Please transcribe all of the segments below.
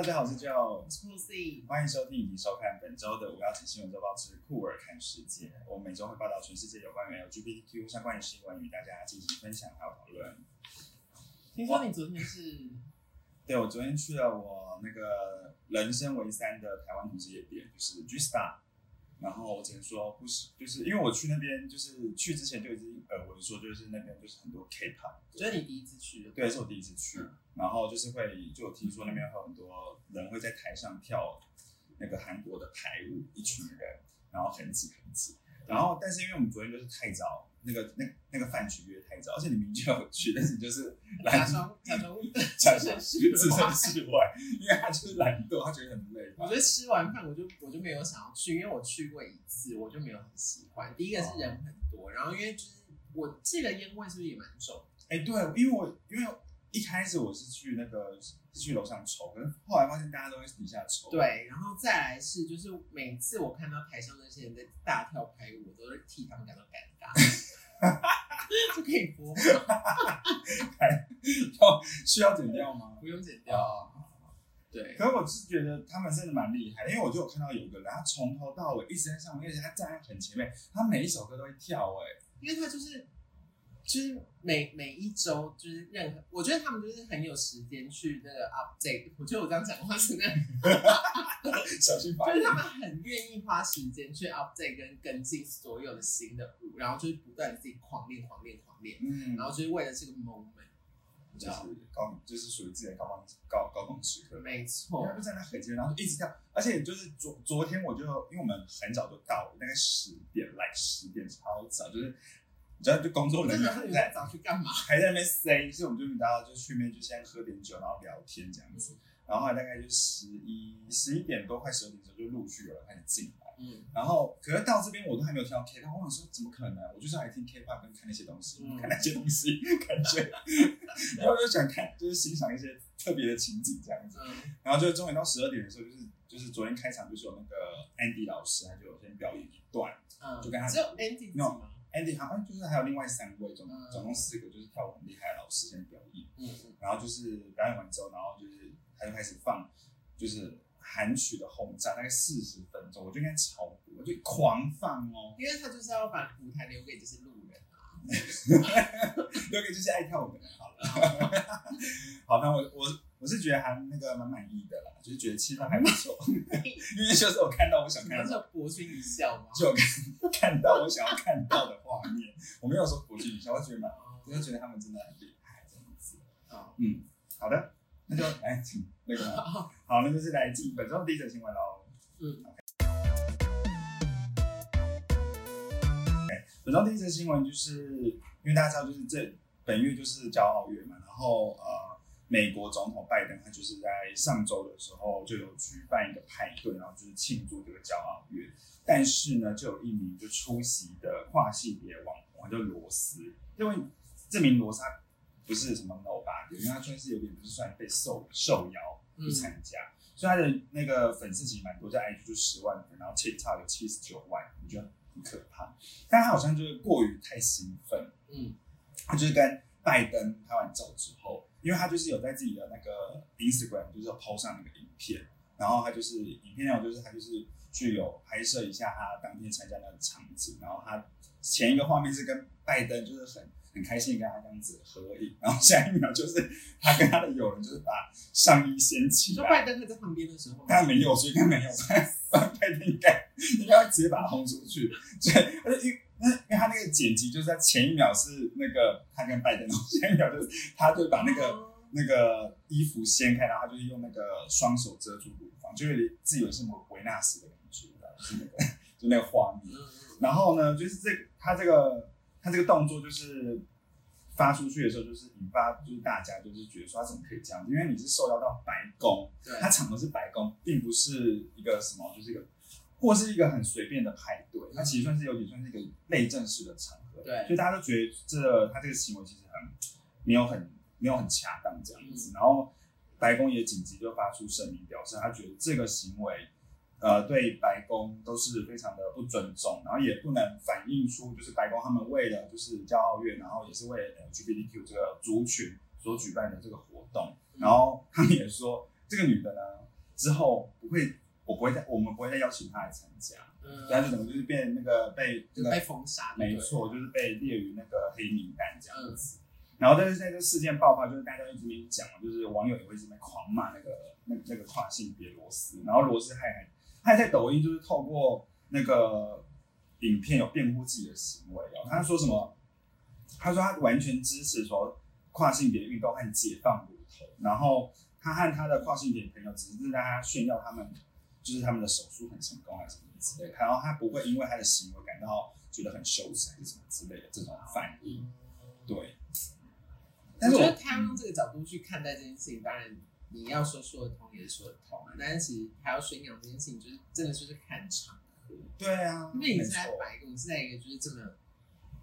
大家好，我是 Joe，Pussy，欢迎收听以及收看本周的五幺七新闻周报之酷儿看世界。我们每周会报道全世界有关于 LGBTQ 相关的新闻，与大家进行分享还有讨论。听说你昨天是对我昨天去了我那个人生为三的台湾同志夜店，就是 G Star。然后我只能说不是，就是因为我去那边，就是去之前就已经耳闻说，就是那边就是很多 K-pop，觉得你第一次去的，对，是我第一次去，然后就是会就有听说那边会有很多人会在台上跳那个韩国的排舞，一群人，然后很挤很挤，然后但是因为我们昨天就是太早，那个那那个饭局约太早，而且你明明就有去，但是你就是 假装假装假装是置身事外，因为他就是懒惰，他觉得很累吧我觉。得吃完饭我就我就没有想要去，因为我去过一次，我就没有很喜欢。第一个是人很多，然后因为就是我记得烟味是不是也蛮重？哎、对，因为我因为一开始我是去那个是去楼上抽，可是后来发现大家都会底下抽。对，然后再来是就是每次我看到台上那些人在大跳排舞，我都是替他们感到尴尬。这可以播吗？要需要剪掉吗？不用剪掉。啊。对，可是我是觉得他们真的蛮厉害的，因为我就有看到有个人，他从头到尾一直在上面，而且他站在很前面，他每一首歌都会跳、哎，因为他就是就是每每一周就是任何，我觉得他们就是很有时间去那个 update。我觉得我这样讲话是那样，小心发就是他。们很愿意花时间去 update 跟跟进所有的新的舞，然后就是不断自己狂练狂练狂练，嗯，然后就是为了这个 moment，你知就？是高，就是属于自己的高光高高光时刻。没错然后，就在那很前面，然后就一直跳，而且就是昨昨天我就因为我们很早就到了，大概十点来十点超早，就是你知道就工作人员还在在早去干嘛？还在那边塞，所以我们就大家就去那边就先喝点酒，然后聊天这样子，然后大概就十一十一点多快十二点的时候就陆续有人开始进来。嗯，然后，可是到这边我都还没有听到 K-pop，我想说怎么可能？我就是来听 K-pop 跟看那些东西，嗯看那些东西，感觉，然后我就想看，就是欣赏一些特别的情景这样子。嗯，然后就终于到十二点的时候，就是就是昨天开场就是有那个 Andy 老师，他就有先表演一段。嗯，就跟他只有 Andy 吗？Andy 好像就是还有另外三位，总嗯总共四个，就是跳舞很厉害的老师先表演。然后就是表演完之后，然后就是他就开始放，就是韩曲的轰炸，大概四十分钟，我就应该超过，我就狂放哦，因为他就是要把舞台留给就是路人啊。留给就是爱跳舞的人好了。好，那我我我是觉得还那个蛮满意的啦，就是觉得气氛还不错，因为就是我看到我想看难到，道博君一笑吗？就看看到我想要看到的画面，我没有说博君一笑，我觉得蛮，我就觉得他们真的很厉害，这样子。好，嗯，好的，那就来请那个，好，那就是来进本周第一则新闻喽。嗯，本周第一则新闻就是因为大家知道，就是这本月就是骄傲月嘛，然后呃，美国总统拜登他就是在上周的时候就有举办一个派对，然后就是庆祝这个骄傲月。但是呢，就有一名就出席的跨性别网红，他就罗斯，因为这名罗斯他不是什么 nobody，因为他算是有点就是算被受受邀去参加，所以他的那个粉丝其实蛮多，在 IG 就十万粉，然后 TikTok 有七十九万，我觉得很可怕。但他好像就是过于太兴奋，嗯他就是跟拜登拍完照之后，因为他就是有在自己的那个 Instagram 就是有 PO 上那个影片，然后他就是影片内容就是他就是去有拍摄一下他当天参加那个场景，然后他前一个画面是跟拜登就是很很开心跟他这样子合影，然后下一秒就是他跟他的友人就是把上衣掀起来，说拜登会在旁边的时候吗，但没有，所以他没有。拜拜登应该应该会直接把他轰出去。所以，而且因为那因为他那个剪辑就是在前一秒是那个他跟拜登，然后一秒就是他就把那个、哦那个衣服掀开，然后他就是用那个双手遮住乳房，就有点自以为是某维纳斯的感觉，就是那个 就那个画面。然后呢，就是这他这个他这个动作就是发出去的时候，就是引发就是大家就是觉得说他怎么可以这样子？因为你是受邀到白宫，对，它场合是白宫，并不是一个什么，就是一个或是一个很随便的派对，它其实算是有点算是一个内政式的场合，对所以大家都觉得这他这个行为其实很没有很没有很恰当这样嗯子，然后白宫也紧急就发出声明表示，他觉得这个行为。呃，对白宫都是非常的不尊重，然后也不能反映出就是白宫他们为了就是骄傲月，然后也是为了 LGBTQ 这个族群所举办的这个活动，然后他们也说，这个女的呢，之后不会，我不会再，我们不会再邀请他来参加，他就等于就是变那个被就被封杀，没错，就是被列于那个黑名单这样子。嗯然后，但是在这事件爆发，就是大家一直没讲，就是网友也会这边狂骂那个那那个跨性别罗斯，然后罗斯还还他还在抖音就是透过那个影片有辩护自己的行为哦，他说什么？他说他完全支持说跨性别运动和解放乳头，然后他和他的跨性别朋友只是让他炫耀他们就是他们的手术很成功还是什么之类的，然后他不会因为他的行为感到觉得很羞耻还是什么之类的这种反应，对。但是我我觉得他要用这个角度去看待这件事情，当然你要说说得通也是说得通啊，但是其实还要宣扬这件事情，就是真的就是看场合，对啊，因为你是在白宫，是在一个就是这么，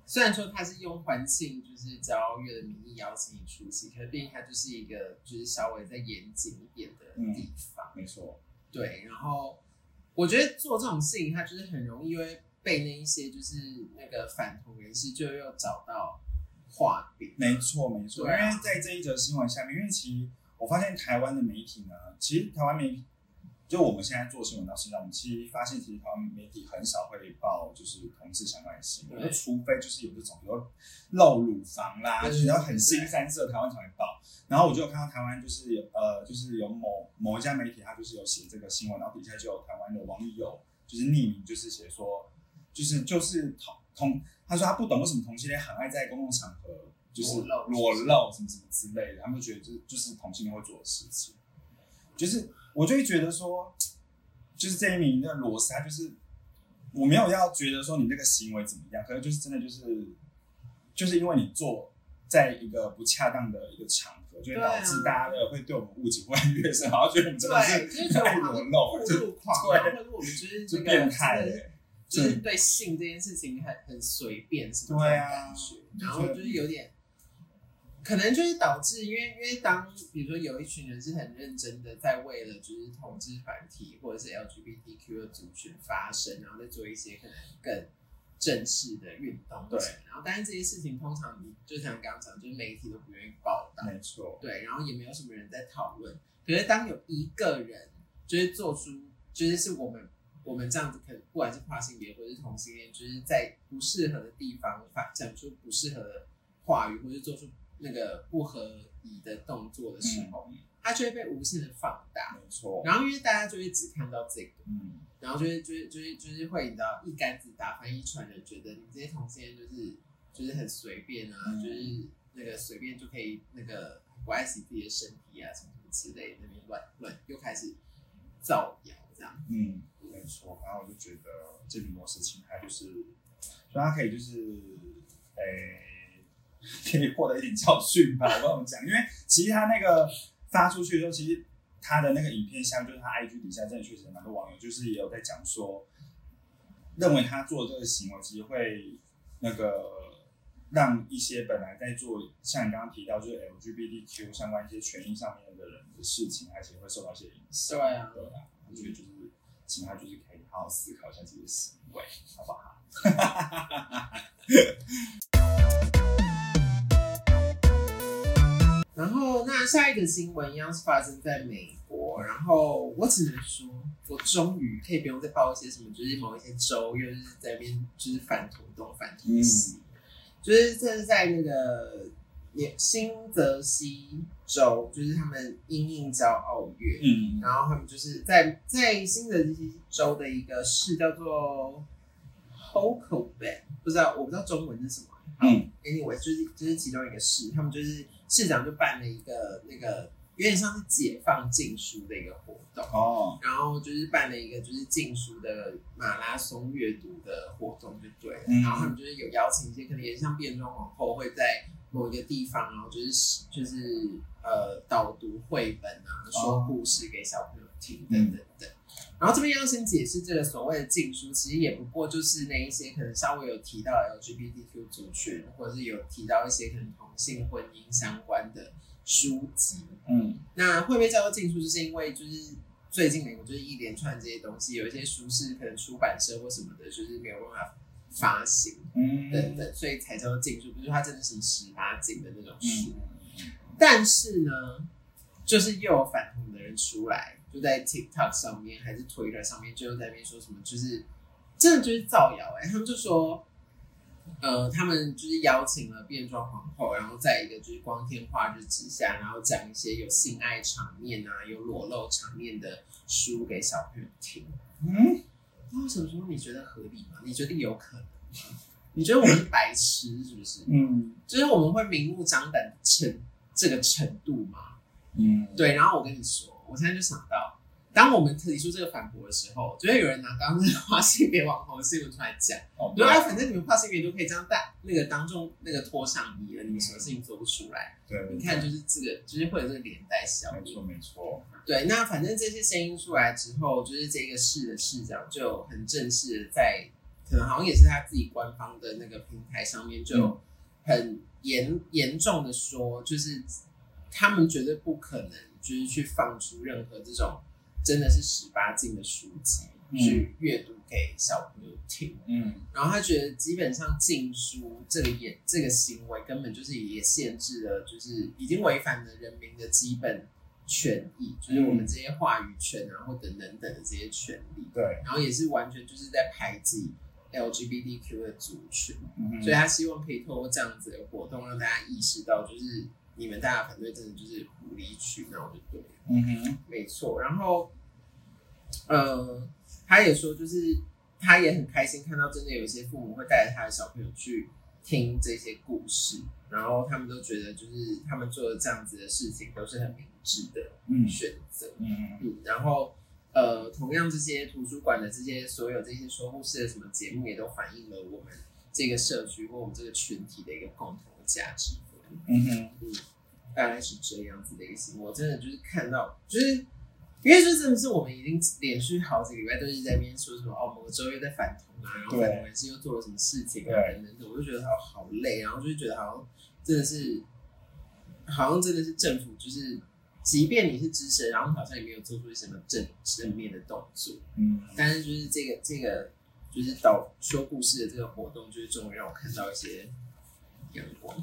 虽然说他是用环境就是骄傲月的名义邀请你出席，可是毕竟它就是一个就是稍微再严谨一点的地方，没错，对，然后我觉得做这种事情，他就是很容易会被那一些就是那个反同人士就又找到画饼，没错，没错。因为在这一则新闻下面，因为其实我发现台湾的媒体呢，其实台湾媒体，就我们现在做新闻到现在，我们其实发现，其实台湾媒体很少会报就是同志相关的新闻，就除非就是有这种，比如说露乳房啦，对就是要很新三色，台湾才会报。然后我就有看到台湾就是有呃，就是有某某一家媒体，他就是有写这个新闻，然后底下就有台湾的网友就是匿名就是写说，就是就是同同，他说他不懂为什么同性恋很爱在公共场合就是裸露什么什么之类的，他们就觉得这就是同性恋会做的事情。就是我就会觉得说，就是这一名的罗斯，他就是我没有要觉得说你这个行为怎么样，可是就是真的就是就是因为你做在一个不恰当的一个场合，就会导致大家的会对我们误解会越来越深，然后觉得我们真的是觉得爱裸露，暴就露狂啊，对或者我们就变态真的欸就是对性这件事情很很随便，什么这种对啊感觉，然后就是有点，可能就是导致，因为因为当比如说有一群人是很认真的在为了就是同志团体或者是 LGBTQ 的族群发声，然后再做一些可能更正式的运动，对，然后但是这些事情通常你就像刚刚讲，就是媒体都不愿意报道，没错，对，然后也没有什么人在讨论。可是当有一个人就是做出，就是是我们我们这样子，可能不管是跨性别或者是同性恋，就是在不适合的地方发讲出不适合的话语，或者做出那个不合宜的动作的时候，嗯，它就会被无限的放大。没错，然后因为大家就会只看到这个，嗯，然后就会就会就会就是会你知道一竿子打翻一船人，觉得你这些同性恋就是就是很随便啊，嗯就是那个随便就可以那个不爱惜自己的身体啊什么什么之类的，那边乱乱又开始造谣这样。嗯，没错。然后我就觉得这名罗斯琴他就是，所以他可以就是，诶、可以获得一点教训吧，我跟我们讲。因为其实他那个发出去的时候，其实他的那个影片下面，就是他 IG 底下真的确实有蛮多网友，就是也有在讲说，认为他做这个行为其实会那个。让一些本来在做像你刚刚提到就是 LGBTQ 相关一些权益上面的人的事情，而且会受到一些影响。对啊对啊，我觉得就是，请他就是可以好好思考一下自己的行为，好不好？然后那下一个新闻一样是发生在美国，然后我只能说，我终于可以不用再报一些什么，就是某一些州又是在那边就是反同东反同西。就是这是在那个也新泽西州，就是他们英印骄傲月，嗯然后他们就是在在新泽西州的一个市叫做 Hokoben，不知道我不知道中文是什么。嗯，anyway，就是就是其中一个市，他们就是市长就办了一个那个有点像是解放禁书的一个活动。哦，然后就是办了一个就是禁书的马拉松阅读的活动，就对了。嗯然后他们就是有邀请一些可能也像变装皇后会在某一个地方，然后就是就是呃导读绘本啊，说故事给小朋友听等等等。然后这边要先解释这个所谓的禁书，其实也不过就是那一些可能稍微有提到 LGBTQ 族群，或者是有提到一些可能同性婚姻相关的书籍。嗯那会被叫做禁书，就是因为就是最近美国就是一连串这些东西，有一些书是可能出版社或什么的，就是没有办法发行嗯等等，所以才叫做禁书。不是它真的是十八禁的那种书。嗯但是呢，就是又有反同的人出来，就在 TikTok 上面还是 Twitter 上面，就在那边说什么，就是真的就是造谣哎、他们就说。呃，他们就是邀请了变装皇后，然后在一个就是光天化日之下，然后讲一些有性爱场面啊、有裸露场面的书给小朋友听。嗯，那为什么说你觉得合理吗？你觉得有可能吗？你觉得我们是白痴是不是？嗯就是我们会明目张胆的成这个程度吗？嗯，对，然后我跟你说，我现在就想到，当我们提出这个反驳的时候，就会有人拿刚刚那个跨性别网红的新闻出来讲，哦，对啊，反正你们跨性别都可以这样带那个当众那个脱上衣了，你们什么事情做不出来？对，你看，就是这个，就是会有这个连带效应。没错没错，对，那反正这些声音出来之后，就是这个市的市长就很正式的在，可能好像也是他自己官方的那个平台上面，就很严严重的说，就是他们绝对不可能就是去放出任何这种真的是十八禁的书籍、嗯去阅读给小朋友听。嗯然后他觉得基本上禁书这个也这个行为根本就是也限制了，就是已经违反了人民的基本权益，就是我们这些话语权啊或等等等的这些权利。对，然后也是完全就是在排挤 LGBTQ 的族群，嗯所以他希望可以透过这样子的活动，让大家意识到，就是你们大家反对真的就是无理取闹就对了。嗯哼，没错，然后，呃，他也说，就是他也很开心看到真的有一些父母会带着他的小朋友去听这些故事，然后他们都觉得，就是他们做的这样子的事情都是很明智的嗯选择。嗯嗯，然后呃，同样这些图书馆的这些所有这些说故事的什么节目，也都反映了我们这个社区或我们这个群体的一个共同的价值观。嗯哼，嗯，大概是这样子的一个新闻。我真的就是看到，就是因为这真的是我们已经连续好几个礼拜都一直在那边说什么哦，某个州又在反同啊，然后对反同人士又做了什么事情啊，等等等，我就觉得他好累，然后就是觉得好像真的是，好像真的是政府就是。即便你是支持，然后好像也没有做出什么正正面的动作，嗯但是就是这个这个就是导说故事的这个活动，就是终于让我看到一些阳光。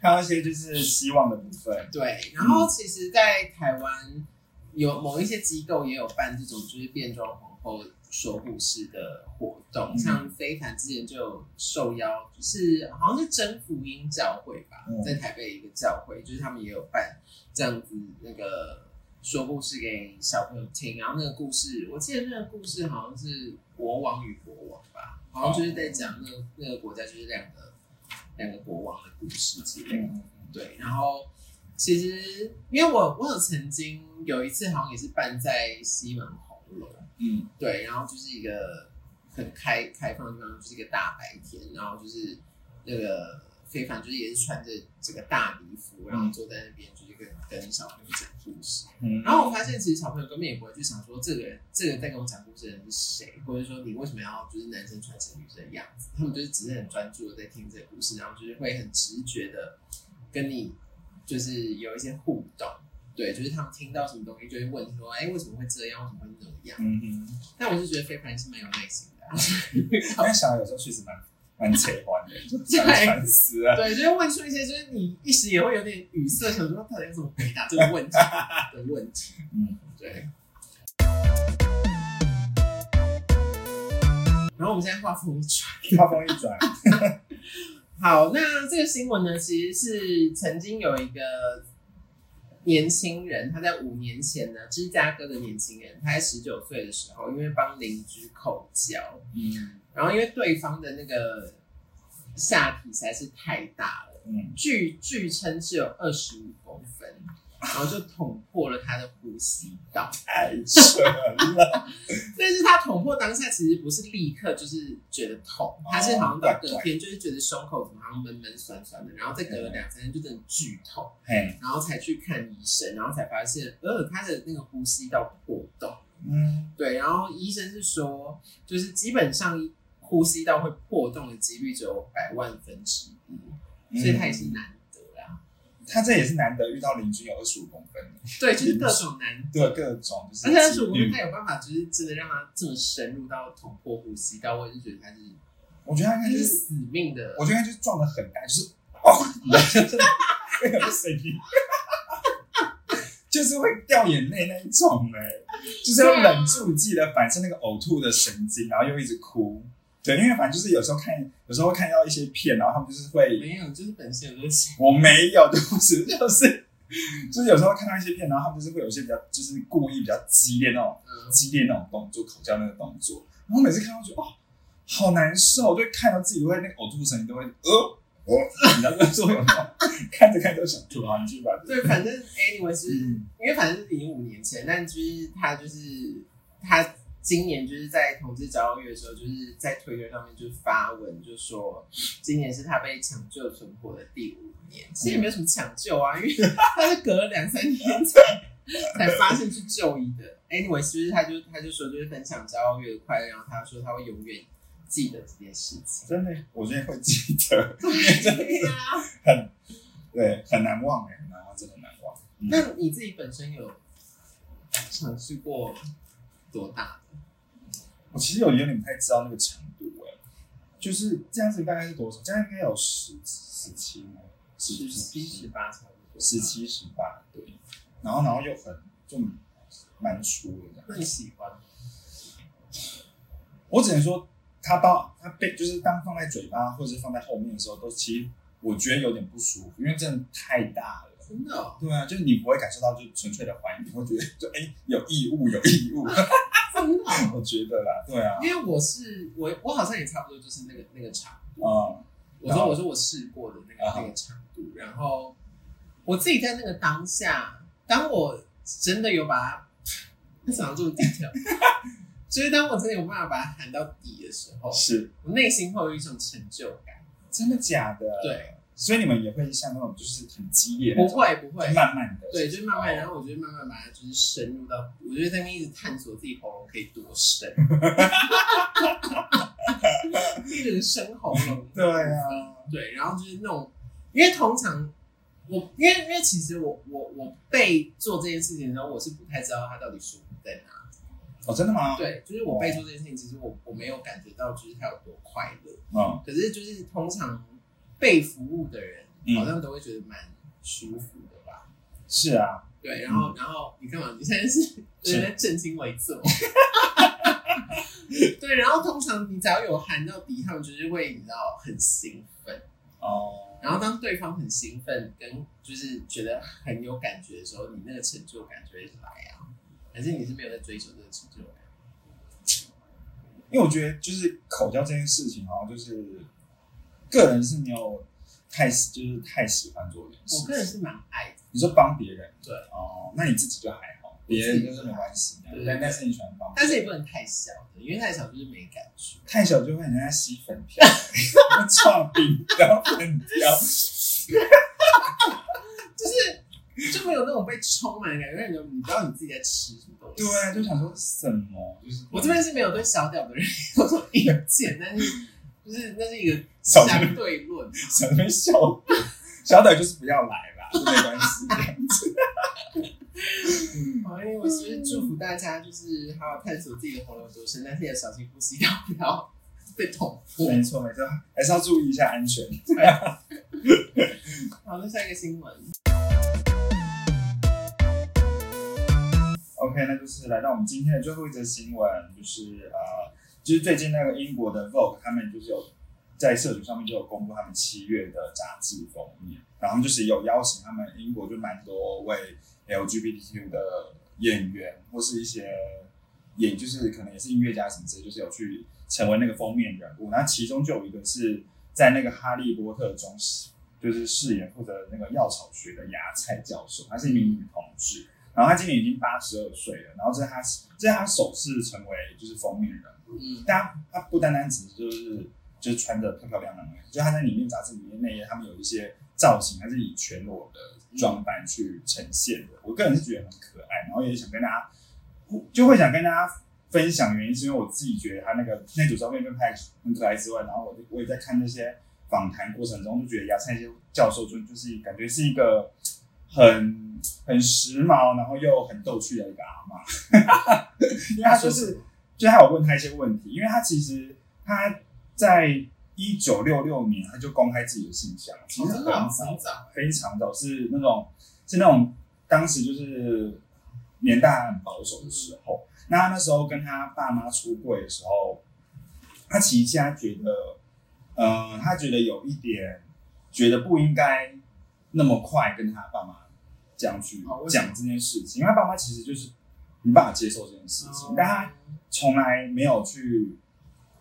看到一些就是希望的部分，对，然后其实，在台湾有某一些机构也有办这种就是变装皇后说故事的活动，嗯像飞凡之前就有受邀，就是好像是真福音教会吧，嗯在台北一个教会，就是他们也有办这样子那个说故事给小朋友听，然后那个故事，我记得那个故事好像是国王与国王吧，好像就是在讲那个那个国家就是两个两个国王的故事之类对，然后其实因为我我有曾经有一次好像也是办在西门红楼，嗯。对，然后就是一个很开开放的地方，就是一个大白天，然后就是那个非凡就是也是穿着这个大礼服，然后坐在那边就是跟跟小朋友讲故事。嗯，然后我发现，其实小朋友根本也不会去想说这个人，这个在跟我讲故事的人是谁，或者说你为什么要就是男生穿成女生的样子？他们就是只是很专注的在听这个故事，然后就是会很直觉的跟你就是有一些互动。对，就是他们听到什么东西就会问说，哎，为什么会这样？为什么会那样？嗯哼，但我是觉得非凡是蛮有耐心的、啊，因为小孩有时候确实蛮蛮扯欢的，就想反思啊，对，就是问出一些就是你一时也会有点语塞，想说到底要怎么回答这个问题的问题。嗯。对。然后我们现在画风一转，画风一转，好，那这个新闻呢，其实是曾经有一个年轻人，他在五年前呢，芝加哥的年轻人，他在十九岁的时候，因为帮邻居口交，嗯。然后因为对方的那个下体实在是太大了，嗯。据据称是有二十五公分，然后就捅破了他的呼吸道。太扯了，但是他捅破当下其实不是立刻就是觉得痛，他是好像到隔天就是觉得胸口怎么好像闷闷酸酸的，然后再隔了两三天就真的剧痛，嘿，然后才去看医生，然后才发现呃他的那个呼吸道破洞。嗯对，然后医生是说，就是基本上呼吸道会破洞的几率只有百万分之一，所以他也是难。他这也是难得遇到邻居有二十五公分的，对，就是各种难对各种就是而且二十五公分，他有办法，就是真的让他这么深入到捅破呼吸道，我也是觉得他是我觉得他应他该就是是，死命的。我觉得他就是撞的很大，就是 哦，就是会有声音，就是会掉眼泪那一种哎、就是要忍住你自己的反射那个呕吐的神经，然后又一直哭。对，因为反正就是有时候看，有时候会看到一些片，然后他们就是会，没有，就是本身有这个心。我没有，就是就是就是有时候看到一些片，然后他们就是会有一些比较，就是故意比较激烈那种嗯，激烈那种动作，口交那个动作，然后每次看到觉得哦，好难受，就会看到自己会那个呕吐声音都会呃。哦，你知道，那 种看着看着都想吐啊！你继续把对，反正 anyway 是，嗯因为反正是零五年前，但就是他就是他今年就是在同志骄傲月的时候，就是在推特上面就是发文，就说今年是他被抢救存活的第五年。其实也没有什么抢救啊，因为他是隔了两三天才才发现去就医的。anyway，是不是他就他就说就是分享骄傲月的快乐，然后他说他会永远记得这件事情。真的，我觉得会记得，对呀、很对很难忘哎，很难忘，真的很难忘。嗯那你自己本身有尝试过多大的？我其实有有点不太知道那个长度哎，就是这样子大概是多少？这样应该有十十七吗？十七、十八差不多。十七、十八，对。然后然后又很就蛮粗的这样。那你喜欢？我只能说，它到它被就是当放在嘴巴或者是放在后面的时候，都其实我觉得有点不舒服，因为真的太大了。真的、哦？对啊，就是你不会感受到就纯粹的怀疑，你会觉得 就哎、有异物 有异物，真的哦、我觉得啦，对啊，因为我是我我好像也差不多就是那个那个长度。嗯，我说我说我试过的那个啊那个长度，然后我自己在那个当下，当我真的有把它，为什么要这么低调？就是当我真的有办法把它喊到底的时候，是我内心会有一种成就感。真的假的？，对，所以你们也会像那种就是很激烈的不种，会不会，慢慢的，对，就是慢慢，哦然后我就慢慢把它就是深入到，我就在那边一直探索自己喉咙可以多深，一直深喉咙。对啊，对，然后就是那种，因为通常我，因为因为其实我我我被做这件事情的时候，我是不太知道它到底舒服在哪。哦，真的吗？，对，就是我被做这件事情，其实我我没有感觉到就是它有多快乐，嗯，可是就是通常被服务的人嗯好像都会觉得蛮舒服的吧。是啊，对，然后，然后你干嘛？你现在是就是在正襟危坐。对，然后通常你只要有喊到底，他们就是会你知道很兴奋。哦，然后当对方很兴奋，跟就是觉得很有感觉的时候，你那个成就感就会来啊。还是你是没有在追求这个成就感？因为我觉得就是口交这件事情，好像就是个人是没有太就是太喜欢做这件事。我个人是蛮爱的，你说帮别人，对。哦，那你自己就还好，别人就是没关系，对。但但是你喜欢帮，但是也不能太小的，因为太小就是没感觉。太小就会很像在吸粉条，创饼然后粉条，就是就没有那种被充满的感觉，因为你不知道你自己在吃什么东西。对啊，就想说什么，就是我这边是没有对小屌的人有什么意见，但是就是那是一个少相对论嘛。在那边笑，小屌就是不要来啦，就没关系这样子。好，因为我其实祝福大家，就是好好探索自己的喉咙多深，但是也小心呼吸要不要被捅破。没错没错，还是要注意一下安全。好，那下一个新闻，OK，那就是来到我们今天的最后一则新闻，就是呃，就是最近那个英国的 Vogue，他们就是有在社群上面就有公布他们七月的杂志封面，然后就是有邀请他们英国就蛮多位 LGBTQ 的演员或是一些演，就是可能也是音乐家什么之类，就是有去成为那个封面人物。那其中就有一个是在那个《哈利波特》中就是饰演负责那个药草学的芽菜教授，她是一名女同志。然后她今年已经八十二岁了，然后这是她这是她首次成为就是封面人物。嗯，但她她不单单只是就是就是穿的漂漂亮亮的，就他在里面杂志里面那页，他们有一些造型还是以全裸的装扮去呈现的。我个人是觉得很可爱，然后也想跟大家就会想跟大家分享，原因是因为我自己觉得他那个那组照片被拍很可爱之外，然后我就我也在看那些访谈过程中，就觉得芽菜教授就就是感觉是一个很很时髦，然后又很逗趣的一个阿嬷，因为他就是就是他有问他一些问题，因为他其实他在一九六六年他就公开自己的性向，其实很早早，非常早，是那种是那种当时就是年代还很保守的时候，那他那时候跟他爸妈出柜的时候，他其实现在觉得，呃，他觉得有一点觉得不应该那么快跟他爸妈这样去讲这件事情，因为他爸妈其实就是没办法接受这件事情，但他从来没有去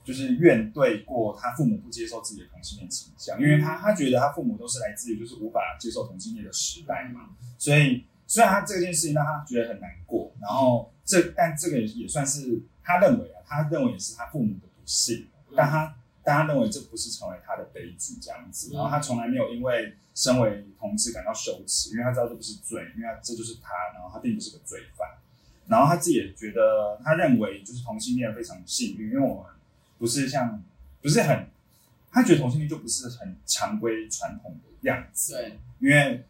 就是怨对过他父母不接受自己的同性恋倾向，因为他他觉得他父母都是来自于就是无法接受同性恋的时代嘛，所以虽然他这件事情让他觉得很难过，然后这但这个也算是他认为啊，他认为也是他父母的不幸，但他但他认为这不是成为他的悲剧这样子，然后他从来没有因为身为同志感到羞耻，因为他知道这不是罪，因为他这就是他，然后他并不是个罪犯。然后他自己也觉得，他认为就是同性恋非常幸运，因为我们不是像不是很，他觉得同性恋就不是很常规传统的样子，对，因为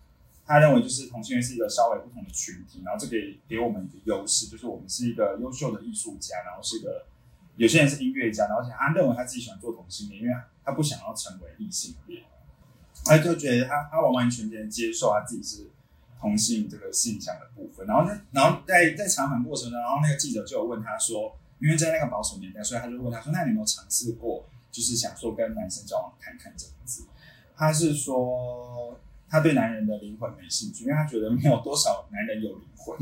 他认为就是同性恋是一个稍微不同的群体，然后这个也给我们一个优势，就是我们是一个优秀的艺术家，然后是一个有些人是音乐家，然后而且他认为他自己喜欢做同性恋，因为他不想要成为异性恋，他就觉得他他完完全全接受他自己是同性这个性向的部分，然后呢，然后在在采访过程中，然后那个记者就有问他说，因为在那个保守年代，所以他就问他说，那你有没有尝试过，就是想说跟男生交往看看这样子？他是说他对男人的灵魂没兴趣，因为他觉得没有多少男人有灵魂。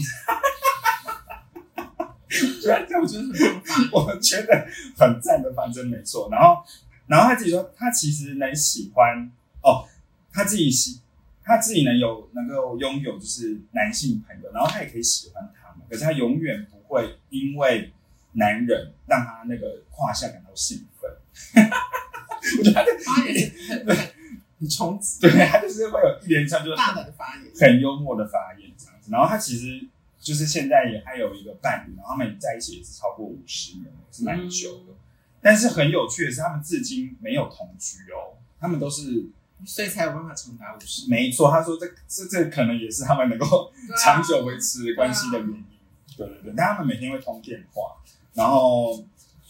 对啊，我觉得很棒我觉得很赞的方针没错。然后，然后他自己说，他其实能喜欢哦，他自己喜，他自己能有能够拥有就是男性朋友，然后他也可以喜欢他们，可是他永远不会因为男人让他那个胯下感到兴奋。我觉得他的发言很很很冲击，对他就是会有一连串就是大胆的发言，很幽默的发言这样子。然后他其实就是现在也还有一个伴侣，然后他们在一起也是超过五十年了，也是蛮久的。但是很有趣的是，他们至今没有同居哦，他们都是所以才有办法长达五十。没错。他说这这这可能也是他们能够长久维持关系的原因。对对对，但他们每天会通电话，然后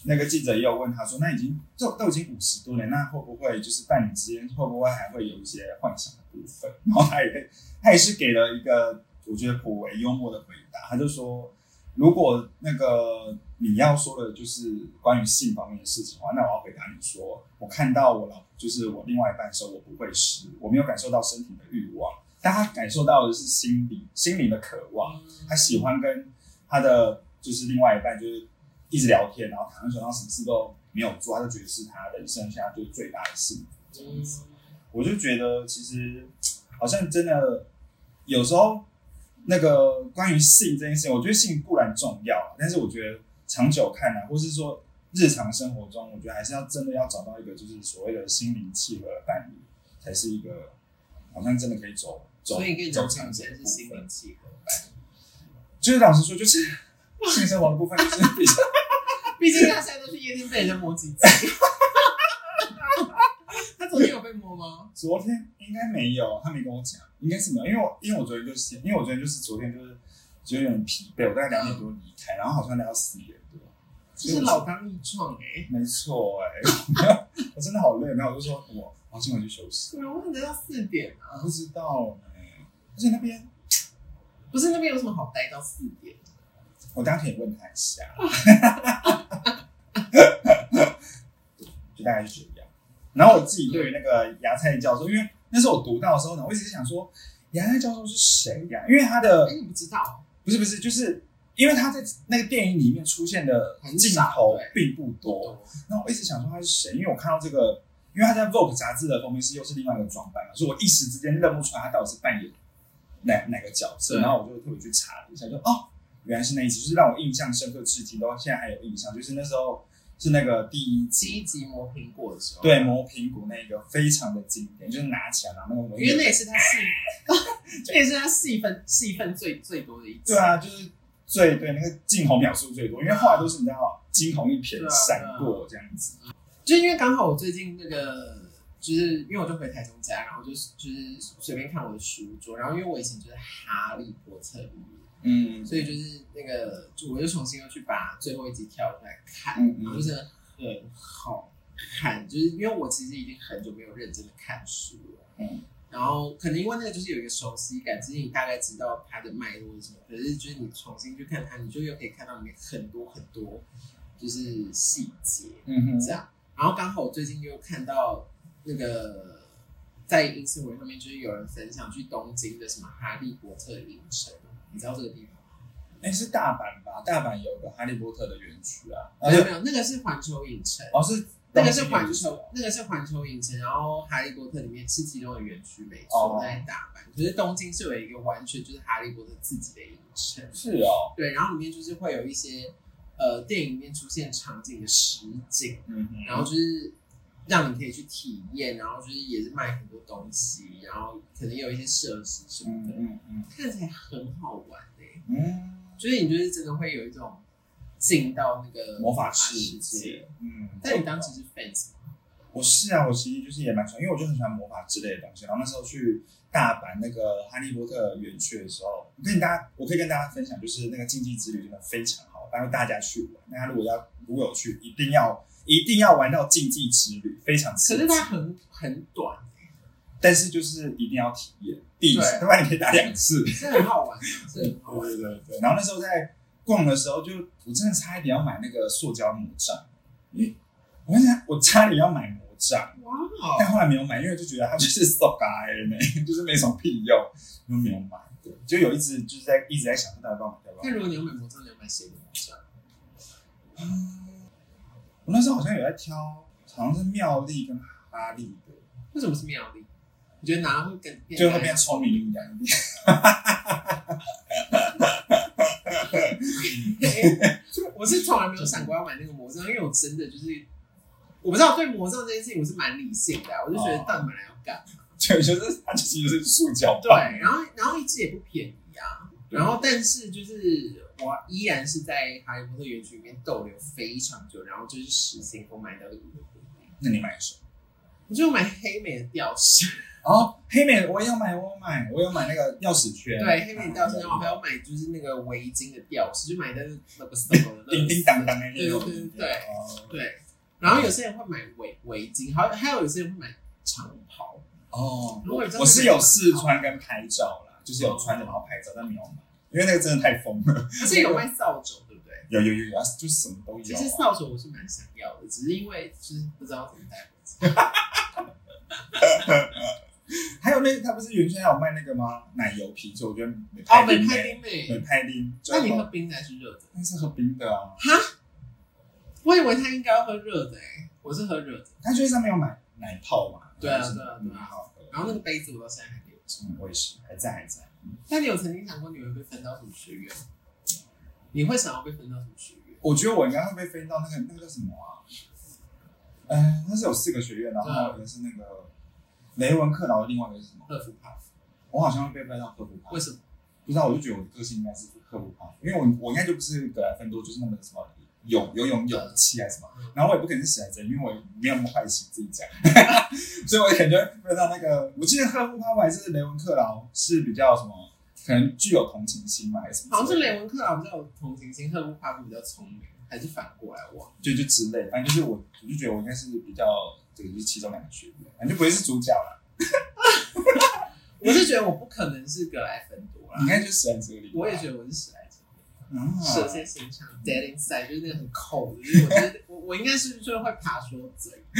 那个记者也有问他说，那已经都都已经五十多年，那会不会就是伴侣之间会不会还会有一些幻想的部分？然后他也 他也是给了一个我觉得颇为幽默的回答，他就说，如果那个你要说的就是关于性方面的事情的话，那我要回答你说，我看到我老就是我另外一半的时候，我不会湿，我没有感受到身体的欲望，但他感受到的是心理心灵的渴望。他喜欢跟他的就是另外一半就是一直聊天，然后躺在床上什么事都没有做，他就觉得是他人生下就是最大的幸福这样子。我就觉得其实好像真的有时候那个关于性这件事情，我觉得性固然重要，但是我觉得长久看来，或是说日常生活中，我觉得还是要真的要找到一个就是所谓的心灵契合的伴侣，才是一个好像真的可以走走所以跟你走长久的部来是心分灵。契合版，就是老实说，就是性生活的部分，就是比较毕竟他现在都去夜店被人家摸几次。他昨天有被摸吗？昨天应该没有，他没跟我讲，应该是没有，因为我因为我昨天就是因为我昨天就是昨天就是就有点疲惫，我大概两点多离开，然后好像聊到四点多，就是老当益壮哎。没错哎、我真的好累，然后我就说我我要进回去休息，对啊，为什么待到四点啊？我不知道哎、而且那边不是那边有什么好待到四点？我大家可以问他一下，就大概是这样。然后我自己对于那个芽菜教授，因为那时候我读到的时候呢，我一直想说芽菜教授是谁呀、因为他的哎，你不知道？不是不是，就是因为他在那个电影里面出现的镜头并不多。那我一直想说他是谁，因为我看到这个，因为他在 Vogue 杂志的封面是又是另外一个装扮嘛，所以我一时之间认不出来他到底是扮演哪哪个角色。然后我就特别去查了一下，就哦，原来是那一集，就是让我印象深刻至今，到现在还有印象，就是那时候是那个第一集第集。一集磨苹果的时候，对，磨苹果那个非常的经典，就是拿起来然后那个因为那也是他戏，那也是他戏份戏份最最多的一集。对啊，就是最对那个镜头秒数最多，因为后来都是你知道惊鸿一瞥闪过这样子。就因为刚好我最近那个，就是因为我就回台中家，然后就是就是随便看我的书桌，然后因为我以前就是哈利波特迷，嗯，所以就是那个，就我就重新又去把最后一集跳出来看，嗯嗯。然后就真的很好看，就是因为我其实已经很久没有认真的看书了，嗯，然后可能因为那个就是有一个熟悉感，其实你大概知道它的脉络是什么，可是就是你重新去看它，你就又可以看到里面很多很多就是细节嗯哼这样。然后刚好我最近又看到那个在 Instagram 上面，就是有人分享去东京的什么哈利波特影城，你知道这个地方吗？哎，是大阪吧？大阪有个哈利波特的园区啊，啊没有没有，那个是环球影城。哦是那个是环球，那个是环球影城，然后哈利波特里面是其中的园区，没错，哦。在大阪。可是东京是有一个完全就是哈利波特自己的影城，是哦，对，然后里面就是会有一些呃电影里面出现场景的实景，嗯，然后就是让你可以去体验，然后就是也是卖很多东西，然后可能也有一些设施什么嗯的，嗯嗯看起来很好玩诶、嗯，就是你就是真的会有一种进到那个魔法世世界，嗯，但你当时是 fans 吗？我是啊，我其实就是也蛮喜欢，因为我就很喜欢魔法之类的东西。然后那时候去大阪那个哈利波特园区的时候，我跟大家，我可以跟大家分享，就是那个竞技之旅真的非常好，然后大家去玩。大家如果要如果有去，一定要一定要玩到竞技之旅，非常刺激。可是它很很短，但是就是一定要体验，第一次，你可以打两次。是很好玩，是很好玩。对对对。然后那时候在逛的时候就，我真的差一点要买那个塑胶魔杖，因为我跟你讲，我差点要买魔杖。哇但哦！后来没有买，因为就觉得它就是塑胶的呢，就是没什么屁用，就没有买。对，就有一直就是在一直在想说到底要不要买，要不要买。那如果你要买魔杖，你要买谁的魔杖？嗯我那时候好像有在挑，好像是妙丽跟哈利的，为什么是妙丽？你觉得哪会更变就会变聪明一点。我是从来没有想过要买那个魔杖，因为我真的就是我不知道对魔杖这件事情我是蛮理性的啊、我就觉得到底买来要干嘛？就就是它其实是塑胶对，棒。然后然后一支也不便宜啊，然后但是就是我依然是在哈利波特园区里面逗留非常久，然后就是实行我买到一个那你买什么？我就买黑美的吊饰，哦，黑美我也要买，我有买，我要买那个钥匙圈。对，黑美的吊饰，然后还要买就是那个围巾的吊饰，就买的那个什么叮叮当当的那对种。对对对哦对，然后有些人会买围围巾，还有还有有些人会买长袍。哦，如果我是有买试，穿跟拍照啦，就是有穿着然后拍照，但没有买，因为那个真的太疯了。可是有卖扫帚，对不对？有有有有，就是什么都有其有。实扫帚我是蛮想要的，只是因为就是不知道怎么带回家。他不是原先还有卖那个吗？奶油啤酒，我觉得美哦，派美派丁美丁美，美派丁，那你喝冰的还是热的？那是喝冰的啊，哈，我以为他应该要喝热的诶，我是喝热的。他就是上面有买奶泡嘛。对啊就是对啊对啊。然后那个杯子我到现在还留着。嗯，我也是，还在还在。那你有曾经想过你会被分到什么学院？你会想要被分到什么学院？我觉得我应该会被分到那个那个叫什么啊？嗯，那是有四个学院，然后一个是那个雷文克劳的，另外一个是什么？赫夫帕夫？我好像会被分到赫夫帕夫为。什么？不知道，我就觉得我的个性应该是赫夫帕夫，因为我我应该就不是格莱芬多，就是那么什么勇有勇勇气还是什么，然后我也不可能是史莱哲，因为我也没有那么坏心自己讲，所以我感觉分到那个，我记得赫夫帕夫还是雷文克劳是比较什么，可能具有同情心嘛，还是什么好像是雷文克劳比较有同情心，赫夫帕夫比较聪明，还是反过来忘？就就之类，反正就是我我就觉得我应该是比较这个就是其中两个学院，反正就不会是主角了，我是觉得我不可能是格莱芬多啦，你应该就是史莱哲里。我也觉得我是史莱哲。嗯射线心肠 dead inside，就是那个很扣的，就是我觉得我我应该是就是会爬说嘴。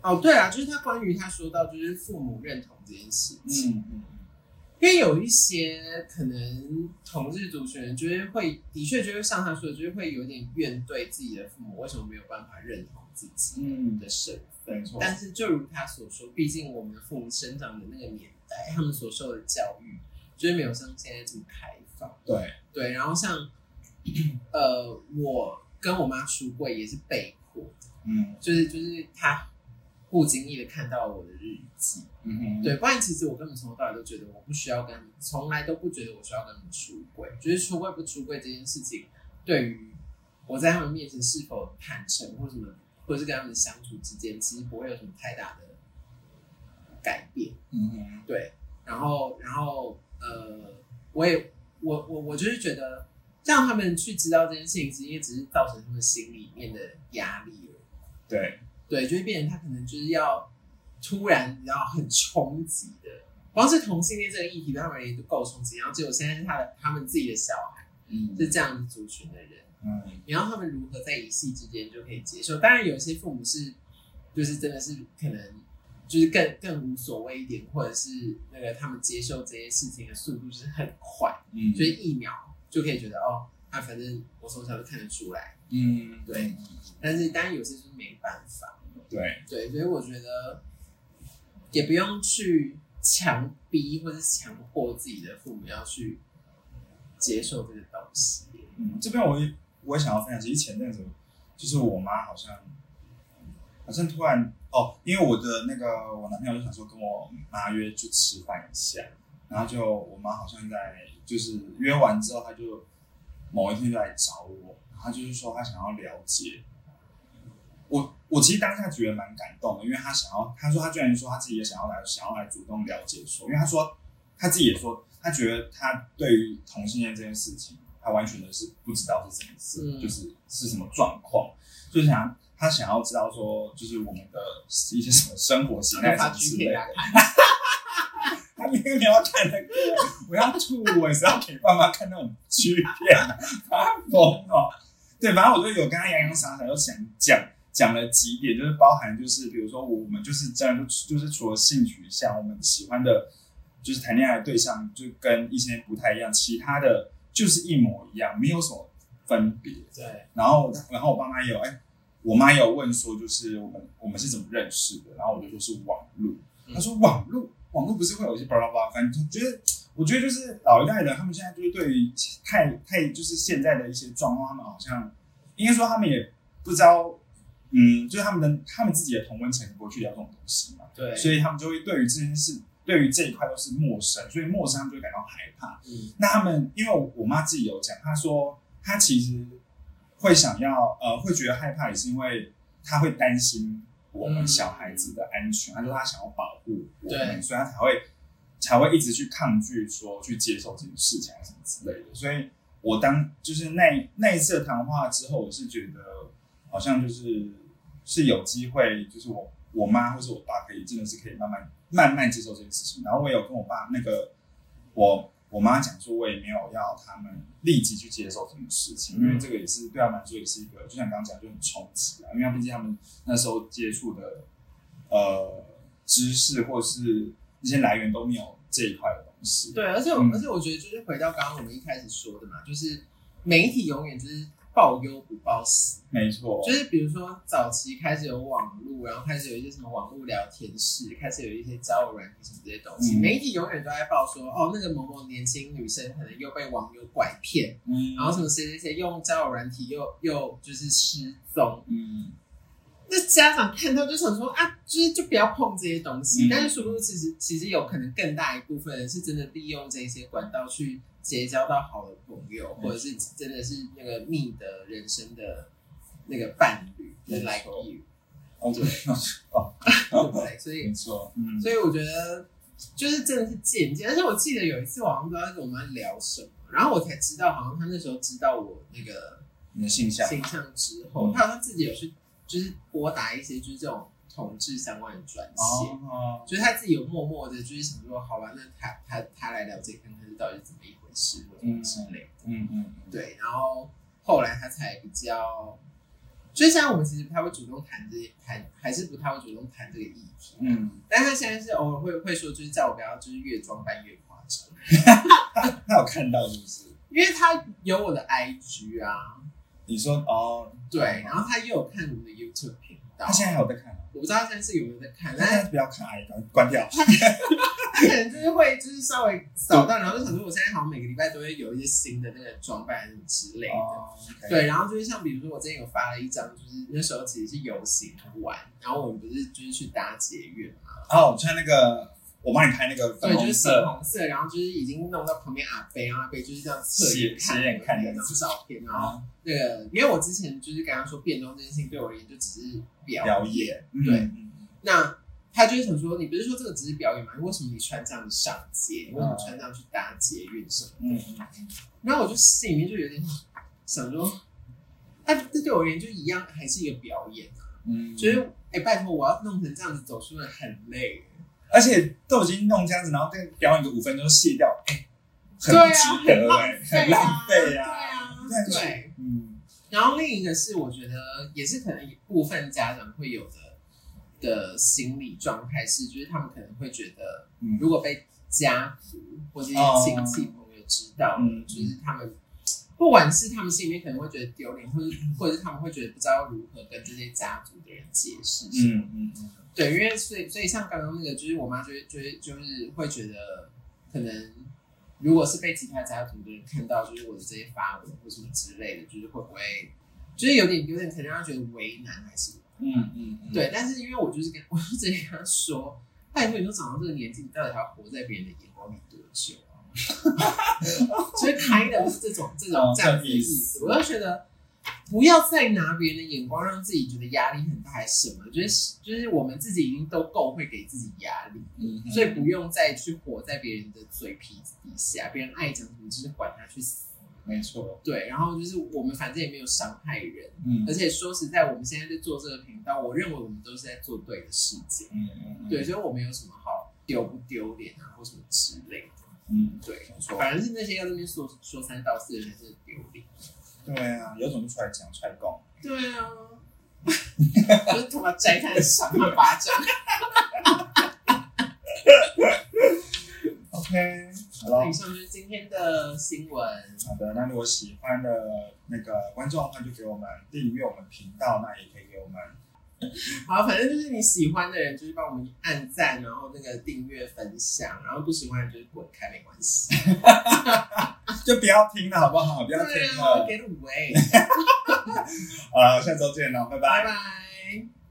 哦，对啊，就是他关于他说到就是父母认同这件事情，嗯嗯因为有一些可能同志族群人就是会的确就是像他说的，就是会有点怨对自己的父母为什么没有办法认同自己嗯的身份。但是就如他所说，毕竟我们的父母生长的那个年代，他们所受的教育就是没有像现在这么开放。对，对，然后像呃，我跟我妈出柜也是被迫的，嗯就是就是她不经意的看到我的日记，嗯哼，对，不然其实我根本从头到尾都觉得我不需要跟你，从来都不觉得我需要跟他们出柜，就是出柜不出柜这件事情，对于我在他们面前是否坦诚或什么，或者是跟他们相处之间，其实不会有什么太大的改变。嗯哼，对，然后然后呃，我也我我我就是觉得让他们去知道这件事情，其实也只是造成他们心里面的压力而已。对，对，就会变成他可能就是要突然然后很冲击的，光是同性恋这个议题对他们而言就够冲击，然后结果现在是他的他们自己的小孩嗯是这样子族群的人，嗯然后他们如何在一系之间就可以接受？当然，有些父母是就是真的是可能就是更更无所谓一点，或者是那个他们接受这些事情的速度是很快，嗯，就是一秒就可以觉得哦，啊反正我从小就看得出来。嗯对。但是当然有些就是没办法，对，对，所以我觉得也不用去强逼或者强迫自己的父母要去接受这个东西。嗯，这边我也我也想要分享，其实前阵子就是我妈好像好像突然哦，因为我的那个我男朋友就想说跟我妈约去吃饭一下，然后就我妈好像在就是约完之后，她就某一天就来找我，她就是说他想要了解我，我其实当下觉得蛮感动的，因为他想要，他说他居然说他自己也想要来，想要来主动了解说，因为他说他自己也说，他觉得他对于同性恋这件事情，他完全的是不知道是什么事，嗯就是是什么状况，就是想他想要知道说，就是我们的一些什么生活形态什发么之类的他。明明没有看那个，我要吐，我也是要给爸妈看那种剧片啊，发疯哦。对，反正我就有跟他洋洋洒洒，就想讲讲了几点，就是包含就是比如说我们就是真的就是除了性取向，我们喜欢的，就是谈恋爱的对象就跟异性恋不太一样，其他的就是一模一样，没有什么分别。对，然后，然后我爸妈也有，哎，我妈也有问说，就是我们我们是怎么认识的？然后我就说是网络。嗯他说网络，网络不是会有一些巴拉巴拉，反正觉得，我觉得就是老一代人，他们现在就是对于太太就是现在的一些状况，他们好像应该说他们也不知道，嗯，就是他们的他们自己的同温层不会去聊这种东西嘛，对，所以他们就会对于这件事，对于这一块都是陌生，所以陌生他们就会感到害怕。嗯。那他们，因为我我妈自己有讲，她说她其实会想要，呃，会觉得害怕，也是因为她会担心我们小孩子的安全，她说她想要保护我们，所以她才会才会一直去抗拒说去接受这件事情啊什么之类的。所以我当就是那那一次的谈话之后，我是觉得好像就是是有机会，就是我我妈或是我爸可以真的是可以慢慢慢慢接受这件事情。然后我也有跟我爸那个我我妈讲说，我也没有要他们立即去接受这种事情，因为这个也是对他们来说也是一个，就像刚刚讲就很冲击啊，因为毕竟他们那时候接触的呃知识或是一些来源都没有这一块的东西。对，而且我、嗯。而且我觉得就是回到刚刚我们一开始说的嘛，就是媒体永远就是报忧不报喜，没错，就是比如说早期开始有网络，然后开始有一些什么网络聊天室，开始有一些交友软件什么这些东西，嗯。媒体永远都在报说，哦，那个某某年轻女生可能又被网友拐骗，嗯，然后什么谁谁谁用交友软体又又就是失踪，嗯那家长看到就想说啊，就是就不要碰这些东西。嗯。但是殊不知，其实其实有可能更大一部分人是真的利用这些管道去结交到好的朋友，或者是真的是那个密的人生的那个伴侣没错，like you，哦 对哦，对不对？所以没错，嗯，所以我觉得就是真的是渐渐，而且我记得有一次我好像不知道跟我们聊什么，然后我才知道，好像他那时候知道我那个你的性向，形象之后，嗯。她好像自己有去就是拨打一些就是这种同志相关的专线。哦，就是他自己有默默的，就是想说，好吧，那他他他来了解看看是到底是怎么一回事，或者之类的。嗯嗯，对，然后后来他才比较，所以现在我们其实不太会主动谈这些谈，还是不太会主动谈这个议题。嗯，但他现在是偶尔会会说，就是叫我不要就是越装扮越夸张，他有看到是不是？因为他有我的 IG 啊，你说哦，对，然后他又有看我们的 YouTube 频道。他，现在还有在看吗，我不知道他现在是有没有在看，但是不要看，哎，关掉。他可能就是会就是稍微扫到，然后就想说，我现在好像每个礼拜都会有一些新的那个装扮之类的。哦，对，然后就是像比如说，我之前有发了一张，就是那时候其实是游行玩，然后我们不是就是去搭捷运嘛，哦，我穿那个，我帮你拍那个粉对，就红是粉色，红色，然后就是已经弄到旁边阿飞，然后阿飞就是这样侧眼看斜眼看那张照片，然后啊，那个因为我之前就是跟他说变装这件事情对我而言就只是表表演，嗯对嗯那他就是想说，你不是说这个只是表演吗？为什么你穿这样子上街？你为什么穿这样去搭捷运什么的？嗯嗯嗯，然后我就心里面就有点想说，他，这对我而言就一样，还是一个表演啊。嗯，就是哎、拜托，我要弄成这样子走出来很累。而且都已经弄这样子，然后再表演个五分钟卸掉，哎、很对啊，不值得浪哎、很浪费对啊。啊，但是对。嗯，然后另一个是，我觉得也是可能部分家长会有的的心理状态是，就是他们可能会觉得，嗯如果被家族或者是亲戚朋友知道就是他们不管是他们心里面可能会觉得丢脸，或者或者是他们会觉得不知道如何跟这些家族的人解释什么。嗯嗯嗯，对，因为所以所以像刚刚那个，就是我妈就会就会就是会觉得，可能如果是被其他家族的人看到，就是我的这些发文或什么之类的，就是会不会就是有点有点可能让她觉得为难还是嗯嗯嗯，对，但是因为我就是跟我就直接跟他说，拜托你都长到这个年纪，你到底还要活在别人的眼光里多久啊？就是开的是这种这种哦这样子的意思思，我就觉得不要再拿别人的眼光让自己觉得压力很大，还是什么？就是就是我们自己已经都够会给自己压力，嗯，嗯所以不用再去活在别人的嘴皮子底下，别人爱讲什么就是管他去死。没错，对，然后就是我们反正也没有伤害人，嗯而且说实在，我们现在在做这个频道，我认为我们都是在做对的事情。嗯嗯嗯，对，所以我没有什么好丢不丢脸啊，或什么之类的。嗯，对，没错，反正是那些要在那边说说三道四的人才是丢脸。对啊，有种就出来讲出来讲，对啊，就是他妈摘他的赏他巴掌。OK，好了那以。上就是今天的新闻。好的，那如果喜欢的那个观众的话，就给我们订阅我们频道，那也可以给我们 好，反正就是你喜欢的人，就是帮我们按赞，然后那个订阅、分享，然后不喜欢的就是滚开，没关系。就不要听了，好不好？不要听了啊，了。给卤味，好了，下周见了，拜拜拜。拜。